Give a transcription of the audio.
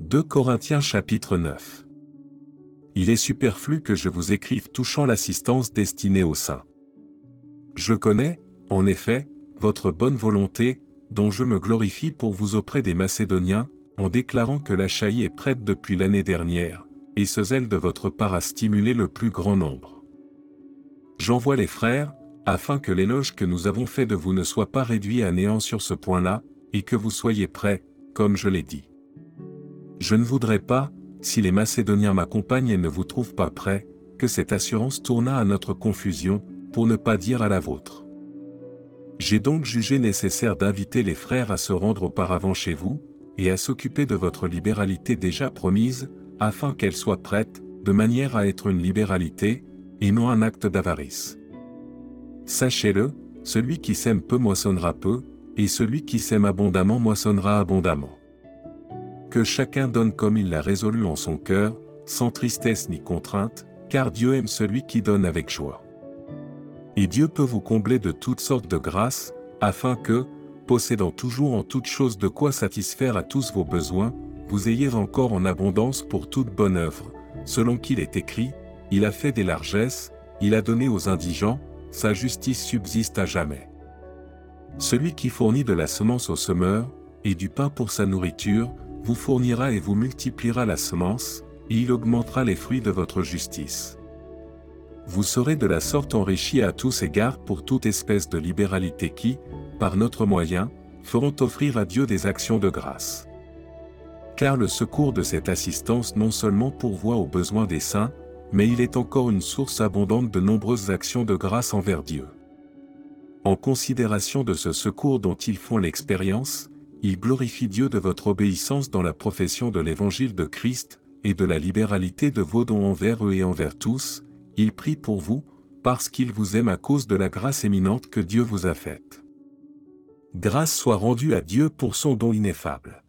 2 Corinthiens chapitre 9 Il est superflu que je vous écrive touchant l'assistance destinée aux saints. Je connais, en effet, votre bonne volonté, dont je me glorifie pour vous auprès des Macédoniens, en déclarant que la est prête depuis l'année dernière, et ce zèle de votre part a stimulé le plus grand nombre. J'envoie les frères, afin que l'éloge que nous avons fait de vous ne soit pas réduit à néant sur ce point-là, et que vous soyez prêts, comme je l'ai dit. Je ne voudrais pas, si les Macédoniens m'accompagnent et ne vous trouvent pas prêts, que cette assurance tournât à notre confusion, pour ne pas dire à la vôtre. J'ai donc jugé nécessaire d'inviter les frères à se rendre auparavant chez vous, et à s'occuper de votre libéralité déjà promise, afin qu'elle soit prête, de manière à être une libéralité, et non un acte d'avarice. Sachez-le, celui qui sème peu moissonnera peu, et celui qui sème abondamment moissonnera abondamment. Que chacun donne comme il l'a résolu en son cœur, sans tristesse ni contrainte, car Dieu aime celui qui donne avec joie. Et Dieu peut vous combler de toutes sortes de grâces, afin que, possédant toujours en toutes choses de quoi satisfaire à tous vos besoins, vous ayez encore en abondance pour toute bonne œuvre, selon qu'il est écrit, il a fait des largesses, il a donné aux indigents, sa justice subsiste à jamais. Celui qui fournit de la semence au semeur, et du pain pour sa nourriture, vous fournira et vous multipliera la semence, et il augmentera les fruits de votre justice. Vous serez de la sorte enrichis à tous égards pour toute espèce de libéralité qui, par notre moyen, feront offrir à Dieu des actions de grâce. Car le secours de cette assistance non seulement pourvoit aux besoins des saints, mais il est encore une source abondante de nombreuses actions de grâce envers Dieu. En considération de ce secours dont ils font l'expérience, ils glorifient Dieu de votre obéissance dans la profession de l'évangile de Christ, et de la libéralité de vos dons envers eux et envers tous, ils prient pour vous, parce qu'ils vous aiment à cause de la grâce éminente que Dieu vous a faite. Grâce soit rendue à Dieu pour son don ineffable.